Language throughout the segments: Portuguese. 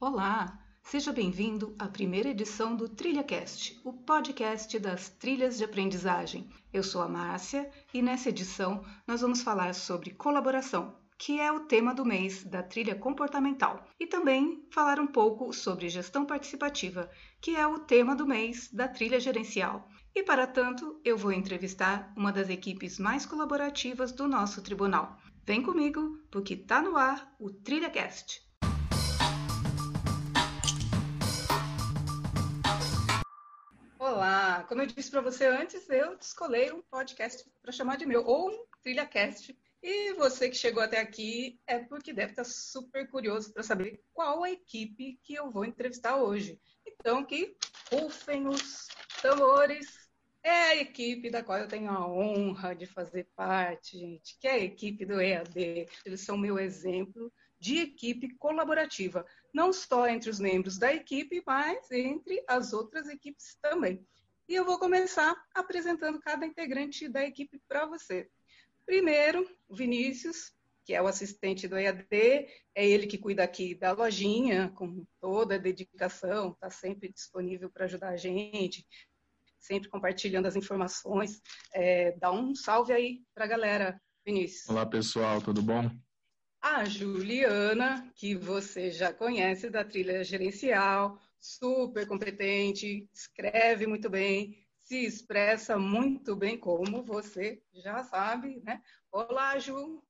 Olá, seja bem-vindo à primeira edição do TrilhaCast, o podcast das trilhas de aprendizagem. Eu sou a Márcia e nessa edição nós vamos falar sobre colaboração, que é o tema do mês da trilha comportamental, e também falar um pouco sobre gestão participativa, que é o tema do mês da trilha gerencial. E para tanto, eu vou entrevistar uma das equipes mais colaborativas do nosso tribunal. Vem comigo, porque tá no ar o TrilhaCast. Olá, como eu disse para você antes, eu descolei um podcast para chamar de meu, ou um TrilhaCast, e você que chegou até aqui é porque deve estar super curioso para saber qual a equipe que eu vou entrevistar hoje. Então, que rufem os tambores. É a equipe da qual eu tenho a honra de fazer parte, gente, que é a equipe do EAD. Eles são meu exemplo de equipe colaborativa, não só entre os membros da equipe, mas entre as outras equipes também. E eu vou começar apresentando cada integrante da equipe para você. Primeiro, Vinícius, que é o assistente do EAD, é ele que cuida aqui da lojinha, com toda a dedicação, está sempre disponível para ajudar a gente, sempre compartilhando as informações. É, dá um salve aí para a galera, Vinícius. Olá, pessoal, tudo bom? A Juliana, que você já conhece da trilha gerencial, super competente, escreve muito bem, se expressa muito bem, como você já sabe, né? Olá, Ju.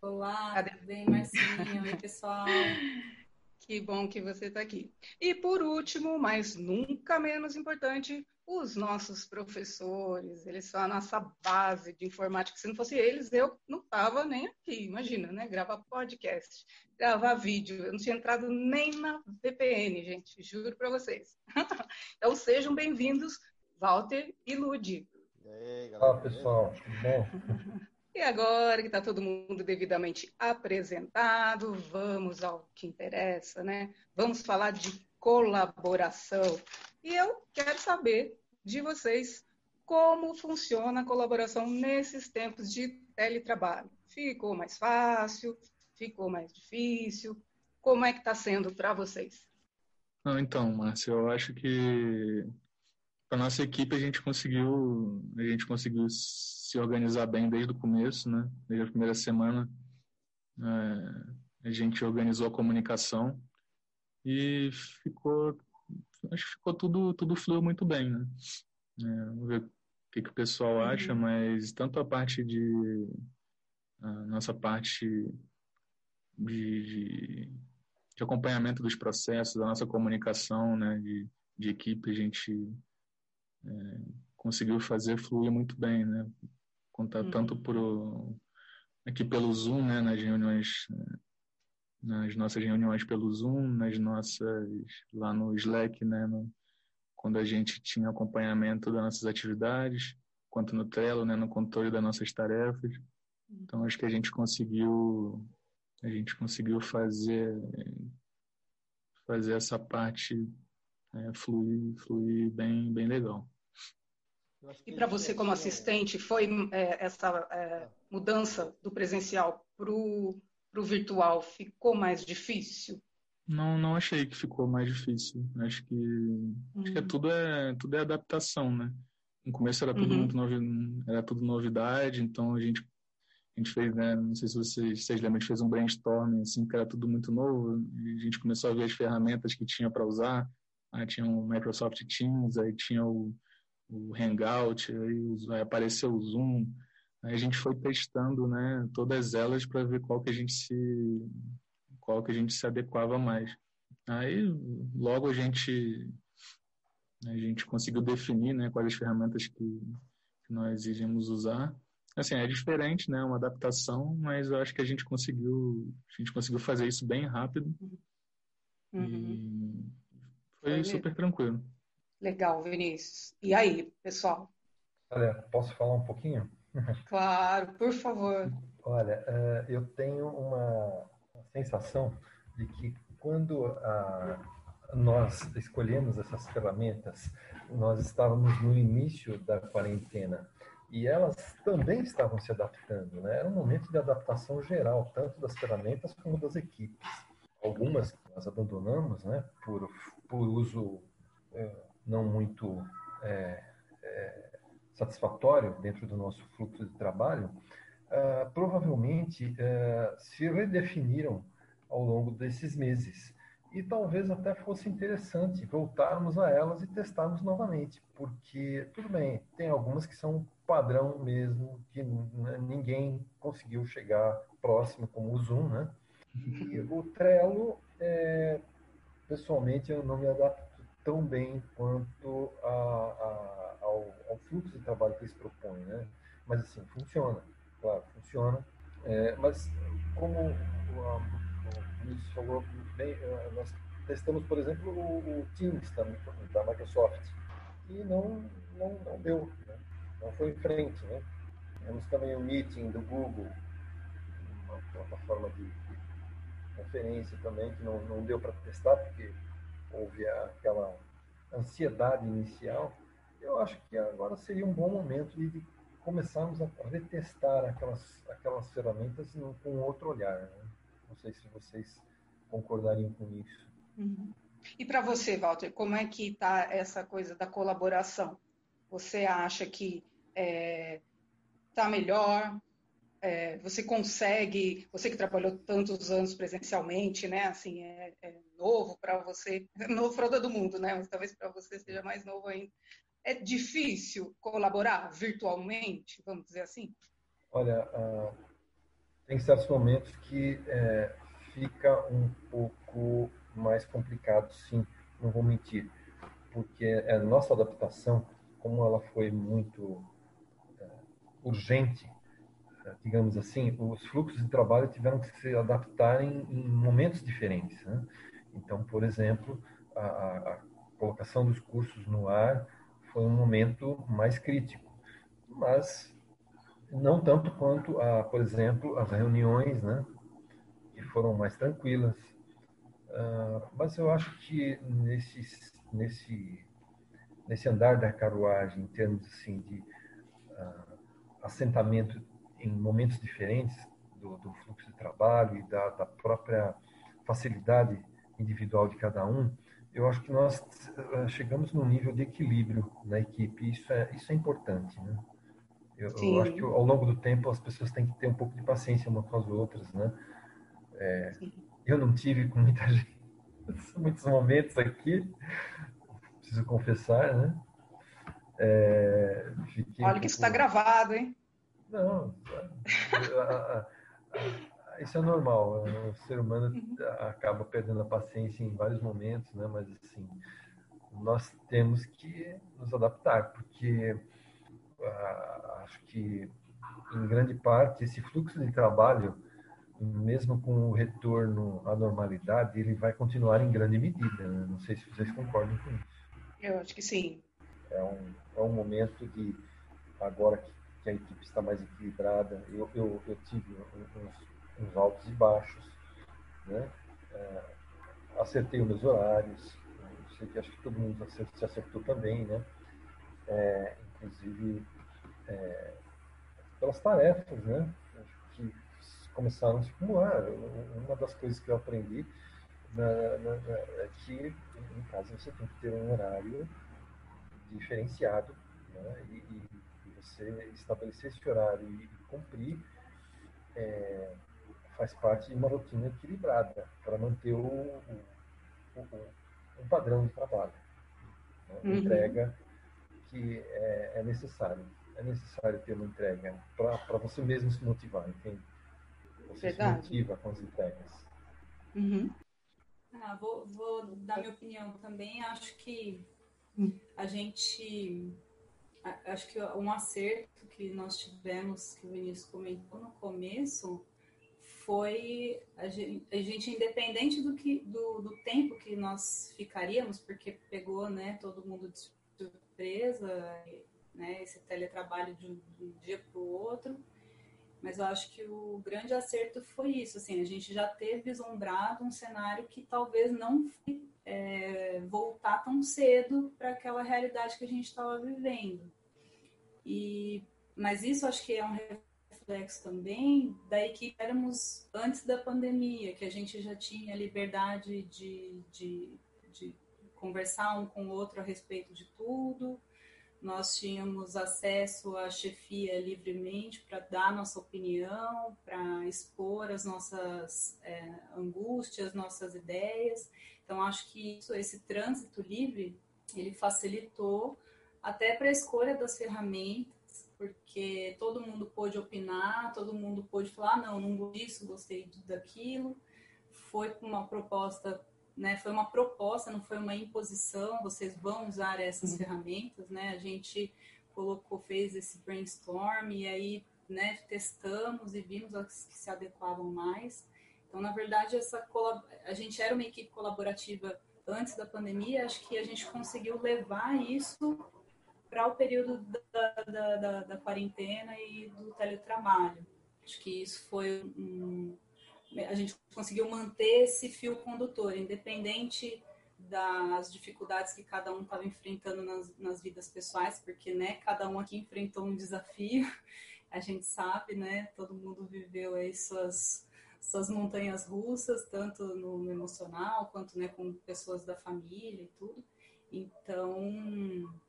Olá, Cadê? tudo bem, Marcinha? Oi, pessoal. Que bom que você está aqui. E por último, mas nunca menos importante, os nossos professores. Eles são a nossa base de informática. Se não fosse eles, eu não estava nem aqui. Imagina, né? Gravar podcast, gravar vídeo. Eu não tinha entrado nem na VPN, gente. Juro para vocês. então sejam bem-vindos Walter e Ludi. E aí, galera? Olá, pessoal. Tudo bom? E agora que está todo mundo devidamente apresentado, vamos ao que interessa, né? Vamos falar de colaboração. E eu quero saber de vocês como funciona a colaboração nesses tempos de teletrabalho. Ficou mais fácil? Ficou mais difícil? Como é que está sendo para vocês? Não, então, Márcio, eu acho que a nossa equipe a gente conseguiu a gente conseguiu se organizar bem desde o começo, né? Desde a primeira semana é, a gente organizou a comunicação e ficou acho que ficou tudo tudo fluiu muito bem, né? É, vamos ver o que, que o pessoal uhum. acha, mas tanto a parte de a nossa parte de, de, de acompanhamento dos processos, da nossa comunicação, né? De, de equipe, a gente é, conseguiu fazer fluir muito bem, né? Contar uhum. tanto por aqui pelo Zoom, né? Nas reuniões, nas nossas reuniões pelo Zoom, nas nossas lá no Slack, né? No, quando a gente tinha acompanhamento das nossas atividades, quanto no Trello, né? No controle das nossas tarefas. Então acho que a gente conseguiu a gente conseguiu fazer fazer essa parte é, fluir fluir bem bem legal. E para você, como assistente, foi é, essa é, mudança do presencial para o virtual ficou mais difícil? Não, não achei que ficou mais difícil. Acho que, acho que é, hum. tudo, é, tudo é adaptação, né? No começo era tudo uhum. muito novi, era tudo novidade, então a gente, a gente fez, né? Não sei se vocês, vocês lembram, a gente fez um brainstorming, assim, que era tudo muito novo, e a gente começou a ver as ferramentas que tinha para usar. Aí tinha o Microsoft Teams, aí tinha o, o Hangout, aí, apareceu o Zoom. Aí a gente foi testando, né, todas elas para ver qual que a gente se qual que a gente se adequava mais. Aí logo a gente a gente conseguiu definir, né, quais as ferramentas que, que nós iríamos usar. Assim, é diferente, né, uma adaptação, mas eu acho que a gente conseguiu a gente conseguiu fazer isso bem rápido. Uhum. E foi, foi super tranquilo. Legal, Vinícius. E aí, pessoal? Olha, posso falar um pouquinho? Claro, por favor. Olha, eh, eu tenho uma sensação de que quando ah, nós escolhemos essas ferramentas, nós estávamos no início da quarentena e elas também estavam se adaptando, né? Era um momento de adaptação geral, tanto das ferramentas como das equipes. algumas nós abandonamos, né, por, por uso é, não muito é, é, satisfatório dentro do nosso fluxo de trabalho, uh, provavelmente uh, se redefiniram ao longo desses meses. E talvez até fosse interessante voltarmos a elas e testarmos novamente, porque, tudo bem, tem algumas que são padrão mesmo, que ninguém conseguiu chegar próximo, como o Zoom, né? E o Trello, é, pessoalmente, eu não me adapto tão bem quanto a, a, ao, ao, fluxo de trabalho que eles propõem, né? Mas, assim, funciona, claro, funciona. É, mas, como o Luiz falou bem, é, nós testamos, por exemplo, o, o Teams da, da, Microsoft e não, não, não deu, né? não foi em frente, né? Temos também o Meeting do Google, uma plataforma de, de conferência também que não, não deu para testar porque houve aquela ansiedade inicial. Eu acho que agora seria um bom momento de, começarmos a retestar aquelas, aquelas ferramentas com outro olhar. Né? Não sei se vocês concordariam com isso. Uhum. E para você, Walter, como é que está essa coisa da colaboração? Você acha que está é, tá melhor? É, você consegue, você que trabalhou tantos anos presencialmente, né? Assim, é, é novo para você, novo para todo mundo, né? Mas talvez para você seja mais novo ainda. É difícil colaborar virtualmente, vamos dizer assim? Olha, uh, tem certos momentos que é, fica um pouco mais complicado, sim, não vou mentir, porque a nossa adaptação, como ela foi muito é, urgente, digamos assim, os fluxos de trabalho tiveram que se adaptar em, em momentos diferentes. Né? Então, por exemplo, a, a, colocação dos cursos no ar foi um momento mais crítico, mas não tanto quanto, a, por exemplo, as reuniões, né? que foram mais tranquilas. Uh, mas eu acho que nesse, nesse, nesse andar da carruagem, em termos assim, de uh, assentamento em momentos diferentes do, do, fluxo de trabalho e da, da própria facilidade individual de cada um, eu acho que nós uh, chegamos num nível de equilíbrio na equipe. Isso é, isso é importante, né? Eu, eu, acho que ao longo do tempo as pessoas têm que ter um pouco de paciência umas com as outras, né? É, eu não tive com muita gente, muitos momentos aqui, preciso confessar, né? É, Olha que isso está gravado, hein? Não, isso é normal. O ser humano acaba perdendo a paciência em vários momentos, né? Mas assim, nós temos que nos adaptar, porque acho que em grande parte esse fluxo de trabalho mesmo com o retorno à normalidade, ele vai continuar em grande medida. Né? Não sei se vocês concordam com isso. Eu acho que sim. É um, é um momento de, agora que, a equipe está mais equilibrada, eu, eu, eu tive uns, uns, altos e baixos, né? É, acertei os meus horários, eu sei que acho que todo mundo acertou, se acertou também, né? É, inclusive é, pelas tarefas, né? Que começaram a se acumular. Uma das coisas que eu aprendi na, na, na, é que, em casa, você tem que ter um horário diferenciado né? e, e, você estabelecer esse horário e, cumprir é, faz parte de uma rotina equilibrada para manter o, o, o, um padrão de trabalho. Né? Uhum. Entrega que é, é necessário. É necessário ter uma entrega para você mesmo se motivar, entende? Você Verdade. se motiva com as entregas. Uhum. Ah, vou, vou, dar minha opinião também. Acho que hum. a gente. Acho que um acerto que nós tivemos, que o Vinícius comentou no começo, foi a gente, a gente, independente do, que, do, do tempo que nós ficaríamos, porque pegou né, todo mundo de surpresa, né, esse teletrabalho de um, de um dia para o outro mas eu acho que o grande acerto foi isso, assim, a gente já ter vislumbrado um cenário que talvez não é, voltar tão cedo para aquela realidade que a gente estava vivendo. E, mas isso acho que é um feedbacks também da equipe éramos antes da pandemia, que a gente já tinha liberdade de, de, de conversar um com o outro a respeito de tudo. Nós tínhamos acesso à chefia livremente para dar nossa opinião, para expor as nossas é, angústias, nossas ideias. Então, acho que isso, esse trânsito livre, ele facilitou até para a escolha das ferramentas, porque todo mundo pôde opinar, todo mundo pôde falar, ah, não, não gostei disso, gostei daquilo. Foi uma proposta, né? Foi uma proposta, não foi uma imposição, vocês vão usar essas uhum. ferramentas, né? A gente colocou, fez esse brainstorm e aí, né, testamos e vimos as que se adequavam mais. Então, na verdade, essa a gente era uma equipe colaborativa antes da pandemia, acho que a gente conseguiu levar isso para o período da, da, da, da, quarentena e do teletrabalho. Acho que isso foi um, a gente conseguiu manter esse fio condutor, independente das dificuldades que cada um estava enfrentando nas, nas vidas pessoais, porque né, cada um aqui enfrentou um desafio, a gente sabe, né? Todo mundo viveu aí suas suas montanhas russas, tanto no emocional quanto né, com pessoas da família e tudo. Então,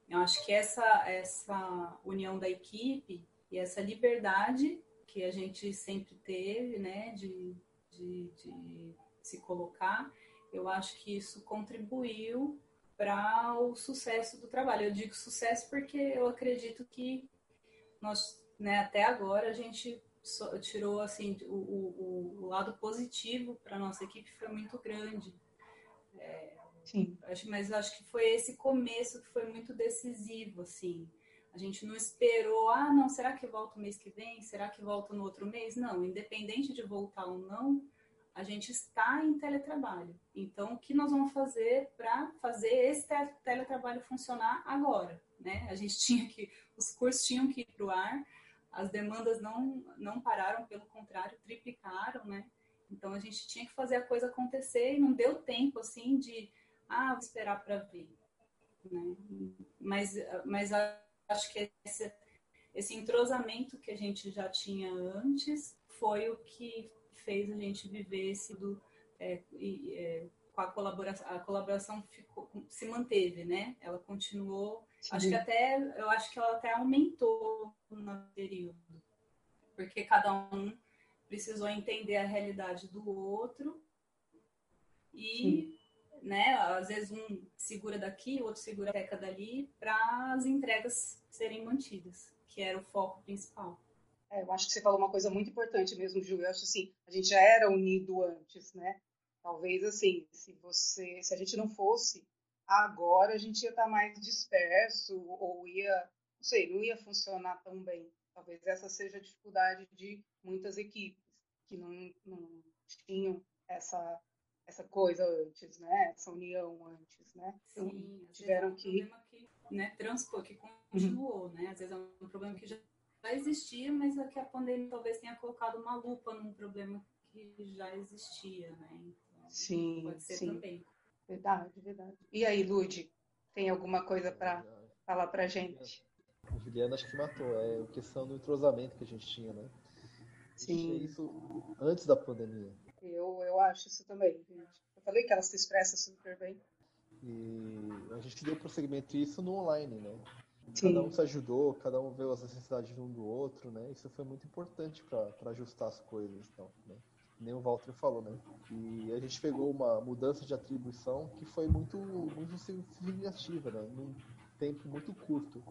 eu acho que essa, essa união da equipe e essa liberdade que a gente sempre teve, né, de, de, de se colocar, eu acho que isso contribuiu para o sucesso do trabalho. Eu digo sucesso porque eu acredito que nós, né, até agora, a gente tirou assim o, o, o lado positivo para nossa equipe foi muito grande. É, Sim. Acho, mas acho que foi esse começo que foi muito decisivo, assim. A gente não esperou, ah, não, será que volta o mês que vem? Será que volta no outro mês? Não, independente de voltar ou não, a gente está em teletrabalho. Então, o que nós vamos fazer para fazer esse teletrabalho funcionar agora? Né? A gente tinha que, os cursos tinham que ir para o ar, as demandas não, não pararam, pelo contrário, triplicaram, né? Então a gente tinha que fazer a coisa acontecer e não deu tempo assim de, ah, vou esperar para ver, né? Mas, mas acho que esse, esse entrosamento que a gente já tinha antes foi o que fez a gente viver esse do é, é, com a colaboração, a colaboração ficou, se manteve, né? Ela continuou. Sim. Acho que até eu acho que ela até aumentou no período, porque cada um precisou entender a realidade do outro e, Sim. Né? Às vezes um segura daqui, o outro segura a teca dali, para as entregas serem mantidas, que era o foco principal. É, eu acho que você falou uma coisa muito importante mesmo, Ju. Eu acho assim, a gente já era unido antes, né? Talvez assim, se você, se a gente não fosse agora, a gente ia estar mais disperso ou ia, não sei, não ia funcionar tão bem. Talvez essa seja a dificuldade de muitas equipes que não, não tinham essa essa coisa antes, né? Essa união antes, né? Então, Sim, tiveram é um que... que né, transpor, que continuou, uhum. né? Às vezes é um problema que já existia, mas é que a pandemia talvez tenha colocado uma lupa num problema que já existia, né? Sim, Pode ser sim. também. Verdade, verdade. E aí, Lude, tem alguma coisa para falar para gente? A Juliana acho que matou, é a questão do entrosamento que a gente tinha, né? Sim. Isso antes da pandemia. Eu, eu acho isso também, gente. Eu falei que ela se expressa super bem. E a gente deu prosseguimento isso no online, né? Sim. Cada um se ajudou, cada um viu as necessidades um do outro, né? Isso foi muito importante para ajustar as coisas, então, né? nem o Walter falou, né? E a gente pegou uma mudança de atribuição que foi muito, muito significativa, né? Num tempo muito curto.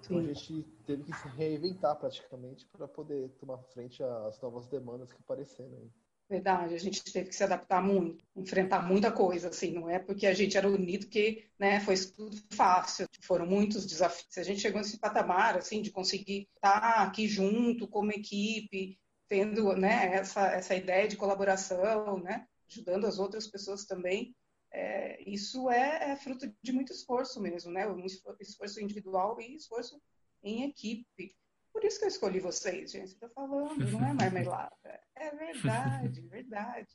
Então a gente teve que se reinventar praticamente para poder tomar frente às novas demandas que apareceram. Verdade, a gente teve que se adaptar muito, enfrentar muita coisa, assim, não é porque a gente era unido que, né, foi tudo fácil, foram muitos desafios. A gente chegou nesse patamar, assim, de conseguir estar aqui junto como equipe, tendo né, essa, essa ideia de colaboração, né, ajudando as outras pessoas também, é, isso é, é, fruto de muito esforço mesmo, né, um esforço individual e esforço em equipe. Por isso que eu escolhi vocês, gente. Estou falando, não é marmelada. É verdade, verdade.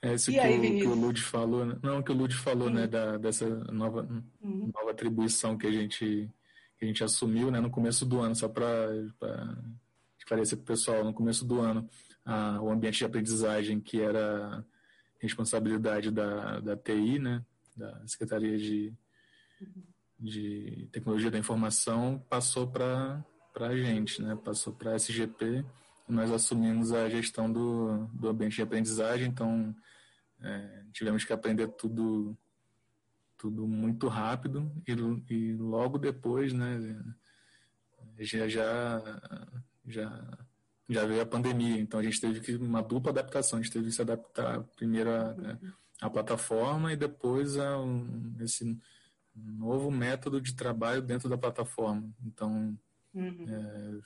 É isso que, aí, o, que, o, Lud falou, né? não, que o Lud falou, né, da, dessa nova, uhum. nova atribuição que a gente que a gente assumiu né, no começo do ano, só para esclarecer para o pessoal, no começo do ano, a, o ambiente de aprendizagem que era responsabilidade da, da TI, né, da Secretaria de, de Tecnologia da Informação, passou para a gente, né, passou para a SGP, nós assumimos a gestão do, do ambiente de aprendizagem, então é, tivemos que aprender tudo tudo muito rápido e, e logo depois, né, já, já, já, já veio a pandemia, então a gente teve que uma dupla adaptação, a gente teve que se adaptar primeiro à plataforma e depois a um, esse novo método de trabalho dentro da plataforma. Então uhum. é,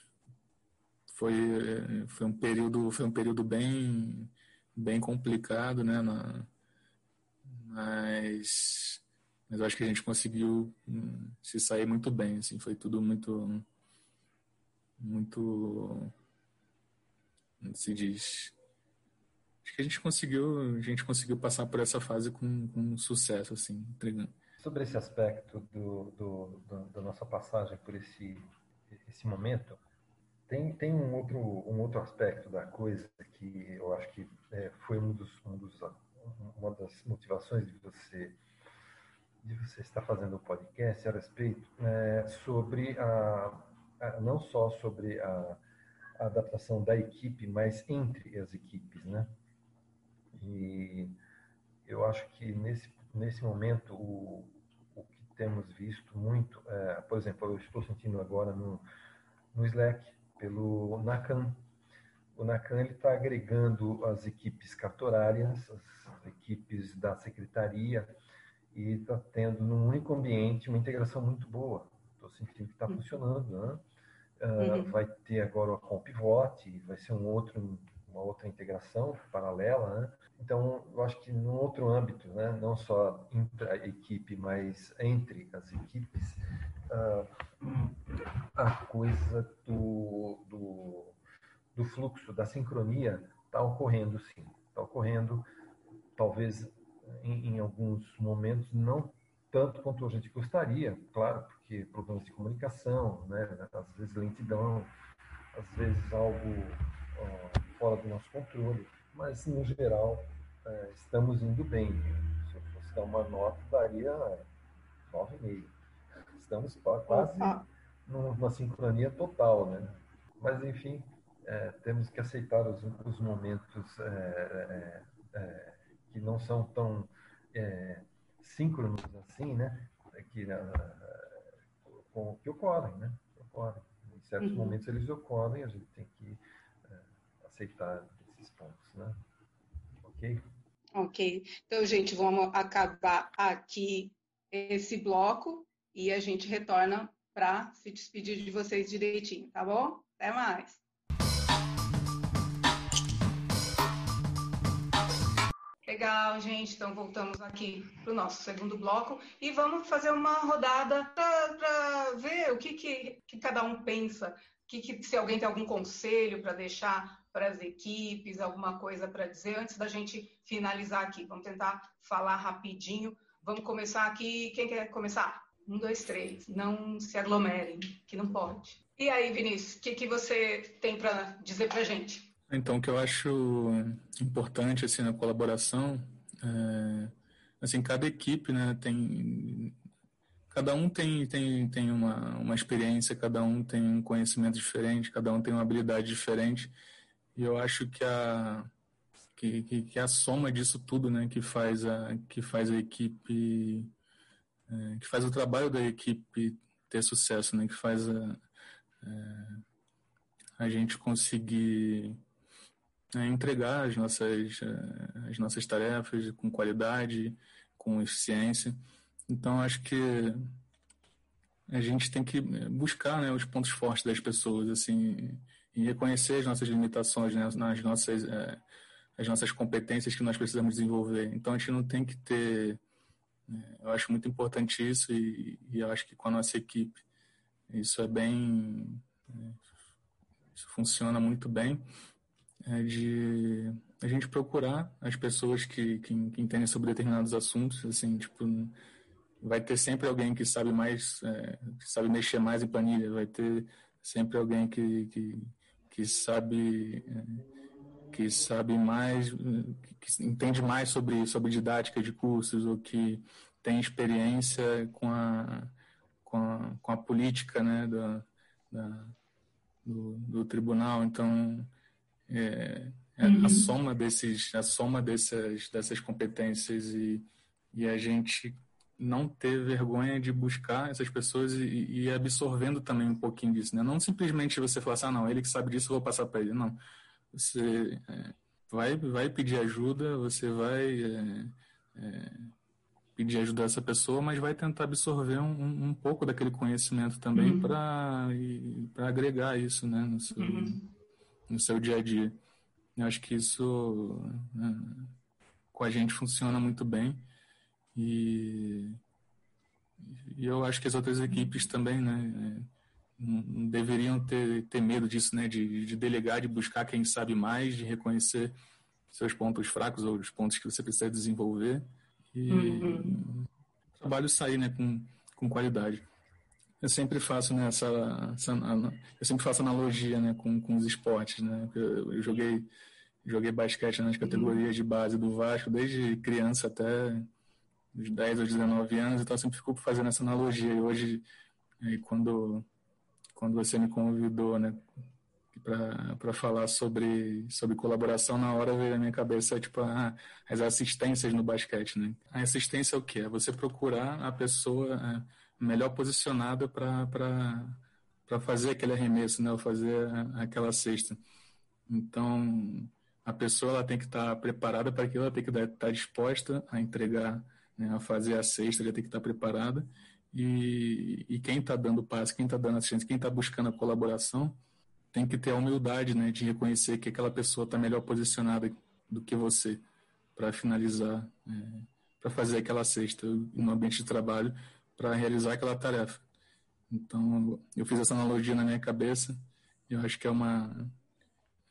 foi, foi um período foi um período bem bem complicado, né, na, mas mas eu acho que a gente conseguiu hum, se sair muito bem, assim, foi tudo muito muito se diz? Acho que a gente conseguiu a gente conseguiu passar por essa fase com, com sucesso assim entregando. Sobre esse aspecto do, do, do, da nossa passagem por esse esse momento tem, tem um outro um outro aspecto da coisa que eu acho que é, foi um dos, um dos uma das motivações de você de você estar fazendo o podcast a respeito é, sobre a, a, não só sobre a, a, adaptação da equipe, mas entre as equipes, né? E eu acho que nesse nesse momento o, temos visto muito, é, por exemplo, eu estou sentindo agora no, no Slack pelo Nakan. O Nakan está agregando as equipes cartorárias, as equipes da secretaria e está tendo num único ambiente uma integração muito boa. Estou sentindo que está uhum. funcionando, né? Uh, uhum. Vai ter agora a CompVote, vai ser um outro, uma outra integração paralela, né? Então, eu acho que num outro âmbito, né? não só entre a equipe, mas entre as equipes, uh, a coisa do, do, do fluxo, da sincronia está ocorrendo sim. Está ocorrendo, talvez em, em, alguns momentos, não tanto quanto a gente gostaria, claro, porque problemas de comunicação, né, às vezes lentidão, às vezes algo fora do nosso controle, mas no geral é, estamos indo bem. Se eu fosse dar uma nota, daria 9,5. Estamos quase numa sincronia total, né? Mas enfim, é, temos que aceitar os, os momentos é, é, é que não são tão é, síncronos assim, né? Que, que ocorrem, né? Ocorrem. Em certos uhum. momentos eles ocorrem, a gente tem que aceitar esses pontos, né? Ok? Ok. Então, gente, vamos acabar aqui esse bloco e a gente retorna para se despedir de vocês direitinho, tá bom? Até mais. Legal, gente. Então voltamos aqui para o nosso segundo bloco e vamos fazer uma rodada para ver o que, que, que, cada um pensa, que, que se alguém tem algum conselho para deixar para as equipes, alguma coisa para dizer antes da gente finalizar aqui. Vamos tentar falar rapidinho. Vamos começar aqui. Quem quer começar? Um, dois, três. Não se aglomerem, que não pode. E aí, Vinícius, o que, que você tem para dizer para gente? Então, o que eu acho importante assim na colaboração, é, assim, cada equipe, né, tem cada um tem tem, tem uma, uma experiência, cada um tem um conhecimento diferente, cada um tem uma habilidade diferente. E eu acho que a que, que, que a soma disso tudo, né, que faz a que faz a equipe é, que faz o trabalho da equipe ter sucesso, né, que faz a, é, a gente conseguir né, entregar as nossas, as nossas tarefas com qualidade, com eficiência. Então, acho que a gente tem que buscar né, os pontos fortes das pessoas, assim, e reconhecer as nossas limitações, né, nas nossas, é, as nossas competências que nós precisamos desenvolver. Então, a gente não tem que ter. É, eu acho muito importante isso e, e, eu acho que com a nossa equipe isso é bem. É, isso funciona muito bem é de a gente procurar as pessoas que, que, que entendem sobre determinados assuntos, assim, tipo, vai ter sempre alguém que sabe mais, é, que sabe mexer mais em planilha, vai ter sempre alguém que, que, que sabe que sabe mais, que entende mais sobre, sobre didática de cursos ou que tem experiência com a, com a, com a política né, da, da do, do, tribunal. Então, é, é uhum. a soma desses, a soma dessas, dessas competências e, e a gente não ter vergonha de buscar essas pessoas e, e absorvendo também um pouquinho disso, né? Não simplesmente você falar assim, ah, não, ele que sabe disso, eu vou passar para ele. Não. Você é, vai, vai pedir ajuda, você vai é, é, pedir ajuda a essa pessoa, mas vai tentar absorver um, um pouco daquele conhecimento também uhum. para agregar isso, né? No seu, uhum. no seu dia a dia. Eu acho que isso é, com a gente funciona muito bem. E, e eu acho que as outras equipes também, né, não deveriam ter, ter medo disso, né, de, de delegar, de buscar quem sabe mais, de reconhecer seus pontos fracos ou os pontos que você precisa desenvolver e uhum. o trabalho sair, né, com, com qualidade. Eu sempre faço né, essa, essa eu sempre faço analogia, né, com, com os esportes, né, eu, eu joguei joguei basquete nas categorias de base do Vasco desde criança até dos 10 aos 19 anos, então eu sempre fico fazendo essa analogia. E hoje, quando, quando você me convidou, né, para falar sobre, sobre colaboração, na hora veio na minha cabeça, tipo, ah, as assistências no basquete, né? A assistência é o quê? É você procurar a pessoa é, melhor posicionada para fazer aquele arremesso, né? Ou fazer aquela cesta. Então, a pessoa ela tem que estar tá preparada para aquilo, ela tem que estar tá disposta a entregar né, a fazer a sexta já tem que estar preparada. E, e quem está dando passe, quem está dando assistência, quem está buscando a colaboração, tem que ter a humildade né, de reconhecer que aquela pessoa está melhor posicionada do que você para finalizar, é, para fazer aquela cesta no ambiente de trabalho, para realizar aquela tarefa. Então, eu fiz essa analogia na minha cabeça e eu acho que é uma,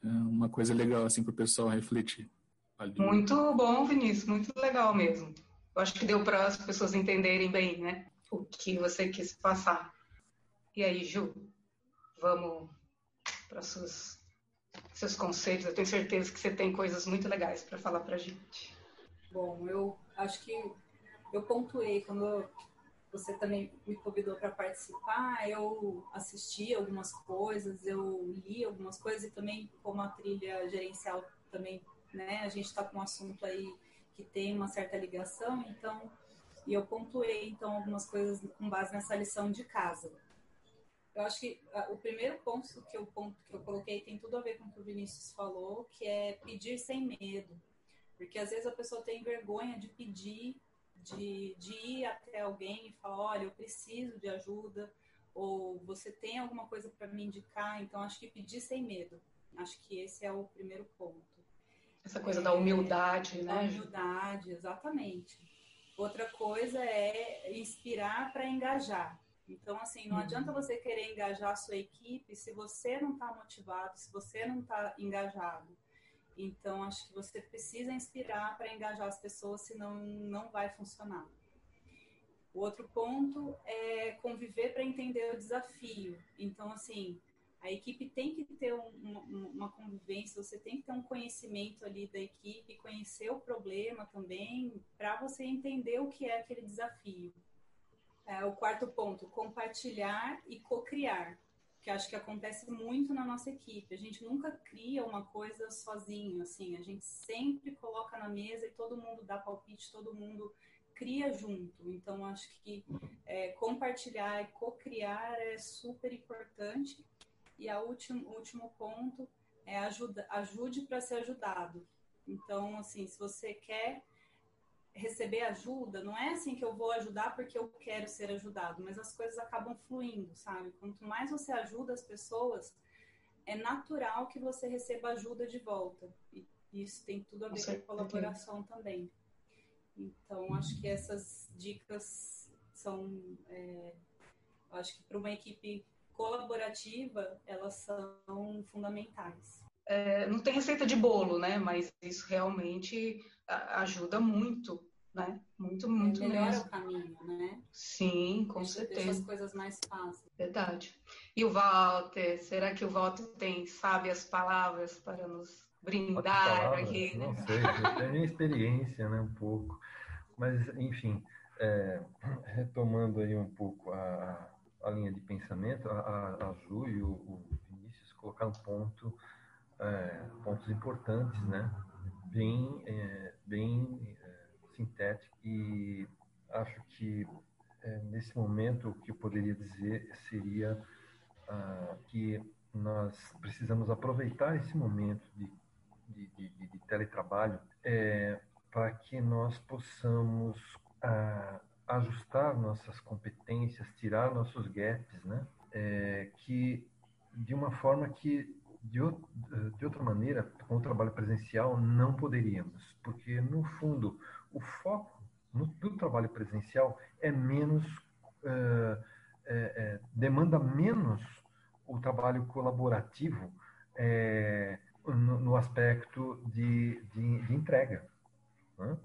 é uma coisa legal assim, para o pessoal refletir. Muito bom, Vinícius, muito legal mesmo. Eu acho que deu para as pessoas entenderem bem, né? O que você quis passar. E aí, Ju, vamos para seus seus conselhos. Eu tenho certeza que você tem coisas muito legais para falar para gente. Bom, eu acho que eu pontuei quando você também me convidou para participar, eu assisti algumas coisas, eu li algumas coisas e também como a trilha gerencial também, né? A gente está com um assunto aí que tem uma certa ligação, então, e eu pontuei então algumas coisas com base nessa lição de casa. Eu acho que a, o primeiro ponto que eu, ponto que eu coloquei tem tudo a ver com o que o Vinícius falou, que é pedir sem medo. Porque às vezes a pessoa tem vergonha de pedir, de, de ir até alguém e falar, olha, eu preciso de ajuda, ou você tem alguma coisa para me indicar, então acho que pedir sem medo. Acho que esse é o primeiro ponto. Essa coisa é, da humildade, né? Da humildade, exatamente. Outra coisa é inspirar para engajar. Então, assim, não uhum. adianta você querer engajar a sua equipe se você não está motivado, se você não está engajado. Então, acho que você precisa inspirar para engajar as pessoas, senão não vai funcionar. O outro ponto é conviver para entender o desafio. Então, assim, a equipe tem que ter um, uma, uma, convivência, você tem que ter um conhecimento ali da equipe, conhecer o problema também, para você entender o que é aquele desafio. É, o quarto ponto, compartilhar e co-criar, que acho que acontece muito na nossa equipe. A gente nunca cria uma coisa sozinho, assim, a gente sempre coloca na mesa e todo mundo dá palpite, todo mundo cria junto. Então, acho que é, compartilhar e co-criar é super importante e o último, último ponto é ajuda, ajude para ser ajudado. Então, assim, se você quer receber ajuda, não é assim que eu vou ajudar porque eu quero ser ajudado, mas as coisas acabam fluindo, sabe? Quanto mais você ajuda as pessoas, é natural que você receba ajuda de volta. E isso tem tudo a ver com colaboração também. Então, acho que essas dicas são, é, acho que para uma equipe colaborativa, elas são fundamentais. É, não tem receita de bolo, né? Mas isso realmente ajuda muito né? Muito, muito é, melhora mesmo. o caminho, né? Sim, com deixa, certeza. Deixa as coisas mais fáceis. Verdade. E o Walter, será que o Walter tem sábias palavras para nos brindar aqui? Não sei, eu tenho minha experiência, né, um pouco. Mas, enfim, é, retomando aí um pouco a, a linha de pensamento, a, a Ju e o, o Vinícius colocaram ponto, é, pontos importantes, né? Bem, é, bem sintético e acho que é, nesse momento o que eu poderia dizer seria ah, que nós precisamos aproveitar esse momento de, de, de, de teletrabalho é, para que nós possamos ah, ajustar nossas competências, tirar nossos gaps, né? É, que de uma forma que de, de outra maneira, com o trabalho presencial, não poderíamos, porque no fundo o foco no, do trabalho presencial é menos, é, é, demanda menos o trabalho colaborativo é, no, no, aspecto de, de, de entrega. Né?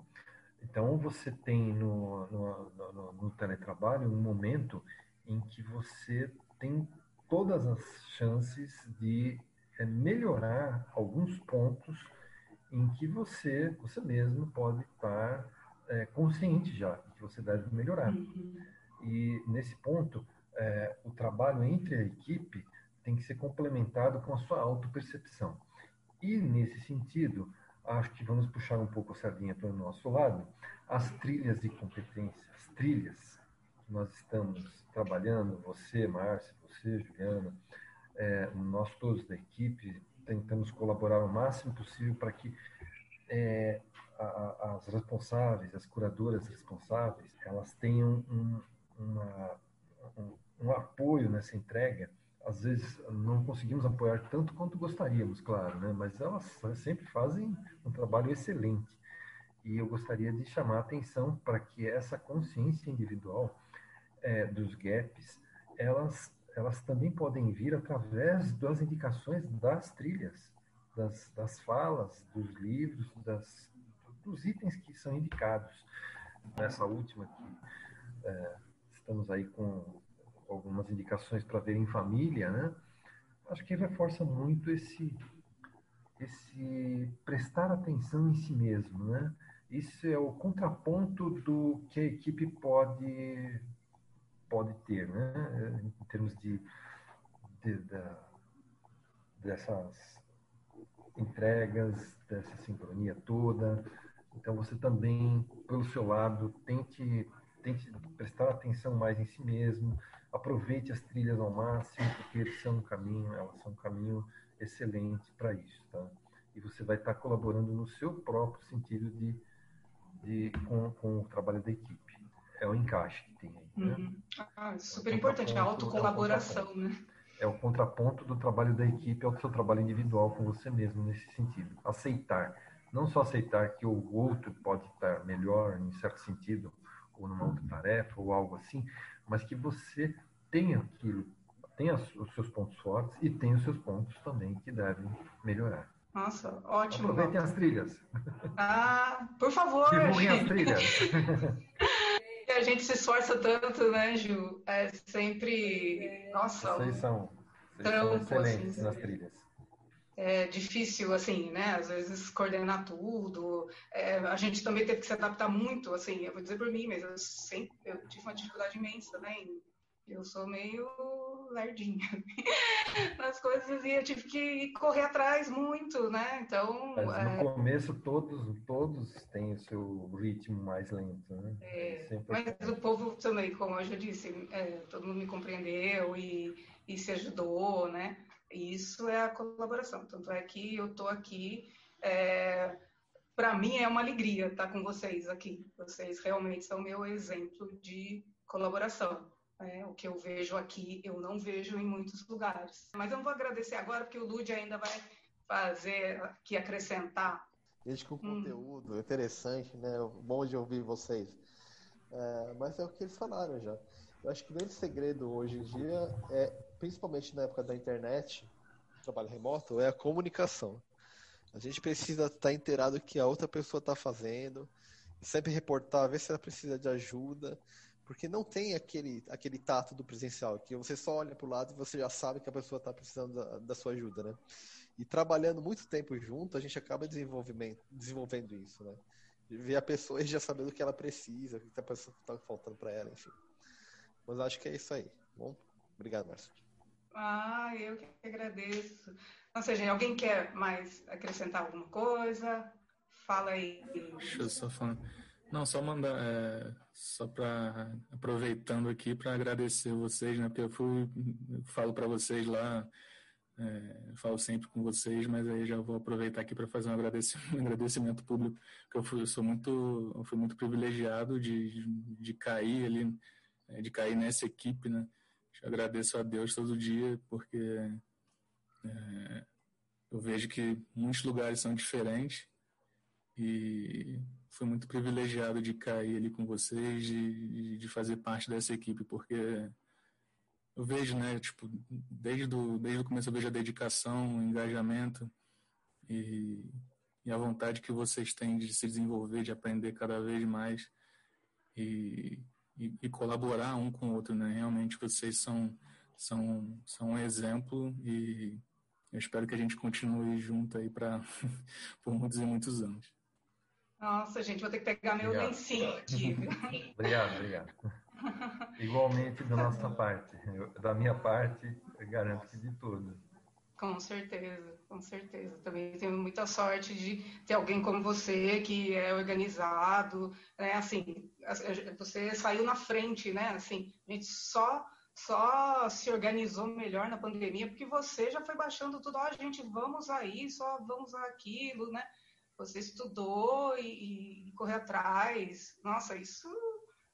Então, você tem no, no, no, teletrabalho um momento em que você tem todas as chances de melhorar alguns pontos em que você, você mesmo pode estar é, consciente já que você deve melhorar. Uhum. E nesse ponto, é, o trabalho entre a equipe tem que ser complementado com a sua autopercepção. E nesse sentido, acho que vamos puxar um pouco a sardinha para o nosso lado, as trilhas de competência, as trilhas que nós estamos trabalhando, você, Márcia, você, Juliana, é, nós todos da equipe, tentamos colaborar o máximo possível para que é, a, as responsáveis, as curadoras responsáveis, elas tenham um, uma, um, um, apoio nessa entrega. Às vezes não conseguimos apoiar tanto quanto gostaríamos, claro, né? mas elas sempre fazem um trabalho excelente. E eu gostaria de chamar a atenção para que essa consciência individual é, dos gaps, elas elas também podem vir através das indicações das trilhas, das, das falas, dos livros, das, dos itens que são indicados. Nessa última aqui, é, estamos aí com algumas indicações para ver em família, né? Acho que reforça muito esse esse prestar atenção em si mesmo, né? Isso é o contraponto do que a equipe pode pode ter, né? em termos de, de, de dessas entregas, dessa sincronia toda. Então você também, pelo seu lado, tente, tente prestar atenção mais em si mesmo, aproveite as trilhas ao máximo, porque eles são um caminho, elas são um caminho excelente para isso, tá? E você vai estar colaborando no seu próprio sentido de, de com, com o trabalho da equipe é o encaixe que tem aí. Né? Uhum. Ah, super é importante, a autocolaboração, né? É o contraponto do trabalho da equipe ao seu trabalho individual com você mesmo nesse sentido. Aceitar. Não só aceitar que o outro pode estar melhor em certo sentido, ou numa outra tarefa, ou algo assim, mas que você tenha aquilo, tenha os seus pontos fortes e tenha os seus pontos também que devem melhorar. Nossa, ótimo. Aproveitem as trilhas. Ah, por favor. Divulguem as trilhas. a gente se esforça tanto, né, Ju? É sempre. Nossa. Vocês são, vocês trampo, são excelentes assim, nas trilhas. É difícil, assim, né? Às vezes coordenar tudo. É, a gente também teve que se adaptar muito, assim, eu vou dizer por mim, mas eu sempre eu tive uma dificuldade imensa, né? Eu sou meio lerdinha nas coisas e eu tive que correr atrás muito, né? Então. Mas no é... começo todos, todos têm o seu ritmo mais lento, né? É, é mas o povo também, como eu já disse, é, todo mundo me compreendeu e, e se ajudou, né? E isso é a colaboração. Tanto é que eu estou aqui. É, para mim é uma alegria estar com vocês aqui. Vocês realmente são meu exemplo de colaboração. É, o que eu vejo aqui, eu não vejo em muitos lugares. Mas eu não vou agradecer agora, porque o Lud ainda vai fazer aqui acrescentar. Desde com hum. conteúdo interessante, né? Bom de ouvir vocês. É, mas é o que eles falaram já. Eu acho que o grande segredo hoje em dia é, principalmente na época da internet, trabalho remoto, é a comunicação. A gente precisa estar inteirado do que a outra pessoa está fazendo, sempre reportar, ver se ela precisa de ajuda, porque não tem aquele, aquele tato do presencial, que você só olha para o lado e você já sabe que a pessoa está precisando da, da, sua ajuda, né? E trabalhando muito tempo junto, a gente acaba desenvolvendo isso, né? Ver a pessoa e já sabendo o que ela precisa, o que está faltando para ela, enfim. Mas acho que é isso aí. Tá bom, obrigado, Márcio. Ah, eu que agradeço. Ou seja, alguém quer mais acrescentar alguma coisa? Fala aí. Deixa eu só falar. Não, só mandar, é, só para aproveitando aqui para agradecer vocês, né? Porque eu fui, eu falo para vocês lá, é, falo sempre com vocês, mas aí já vou aproveitar aqui para fazer um agradecimento, um agradecimento público, que eu, fui, eu sou muito, eu fui muito privilegiado de, de cair ali, é, de cair nessa equipe, né? Agradeço a Deus todo dia, porque é, eu vejo que muitos lugares são diferentes e fui muito privilegiado de cair ali com vocês, de, de fazer parte dessa equipe, porque eu vejo, né, tipo, desde, o desde o começo eu vejo a dedicação, o engajamento e, e a vontade que vocês têm de se desenvolver, de aprender cada vez mais e, e, e colaborar um com o outro, né? Realmente vocês são, são, são um exemplo e eu espero que a gente continue junto aí para por muitos e muitos anos. Nossa, gente, vou ter que pegar meu obrigado. lencinho aqui. obrigado, obrigado. Igualmente da nossa parte. Eu, da minha parte, garanto que de todas. Com certeza, com certeza. Também tenho muita sorte de ter alguém como você que é organizado, né? Assim, você saiu na frente, né? Assim, a gente só só se organizou melhor na pandemia porque você já foi baixando tudo. Ó, oh, gente, vamos aí, só vamos aquilo, né? você estudou e, e correu atrás. Nossa, isso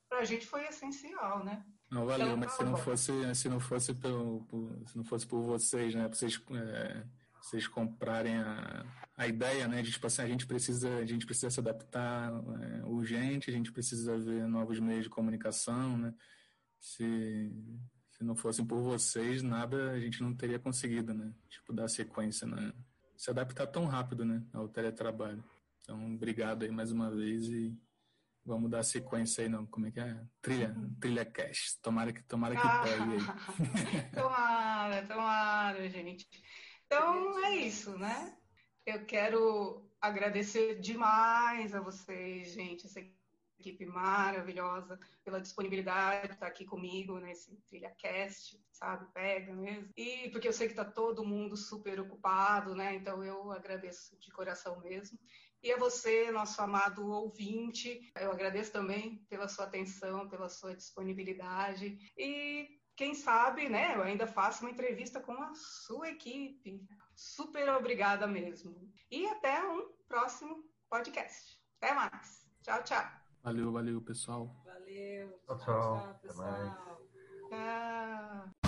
para a gente foi essencial, né? Não valeu, então, mas se não fosse, se não fosse pelo, por, se não fosse por vocês, né? Vocês, é, vocês comprarem a, a ideia, né? De tipo assim, a gente precisa, a gente precisa se adaptar é, urgente, a gente precisa ver novos meios de comunicação, né? Se, se não fossem por vocês, nada a gente não teria conseguido, né? Tipo, dar sequência, né? se adaptar tão rápido né, ao teletrabalho. Então, obrigado aí mais uma vez e vamos dar sequência aí, não, como é que é? Trilha, trilha cash. Tomara que, tomara que ah, pegue aí. tomara, tomara, gente. Então, é isso, né? Eu quero agradecer demais a vocês, gente. Essa equipe maravilhosa, pela disponibilidade de estar aqui comigo nesse TrilhaCast, sabe? Pega mesmo. E porque eu sei que está todo mundo super ocupado, né? Então eu agradeço de coração mesmo. E a você, nosso amado ouvinte, eu agradeço também pela sua atenção, pela sua disponibilidade. E quem sabe, né, eu ainda faço uma entrevista com a sua equipe. Super obrigada mesmo. E até um próximo podcast. Até mais. Tchau, tchau. Valeu, valeu, pessoal. Valeu. Tchau, tchau. tchau pessoal. Tchau.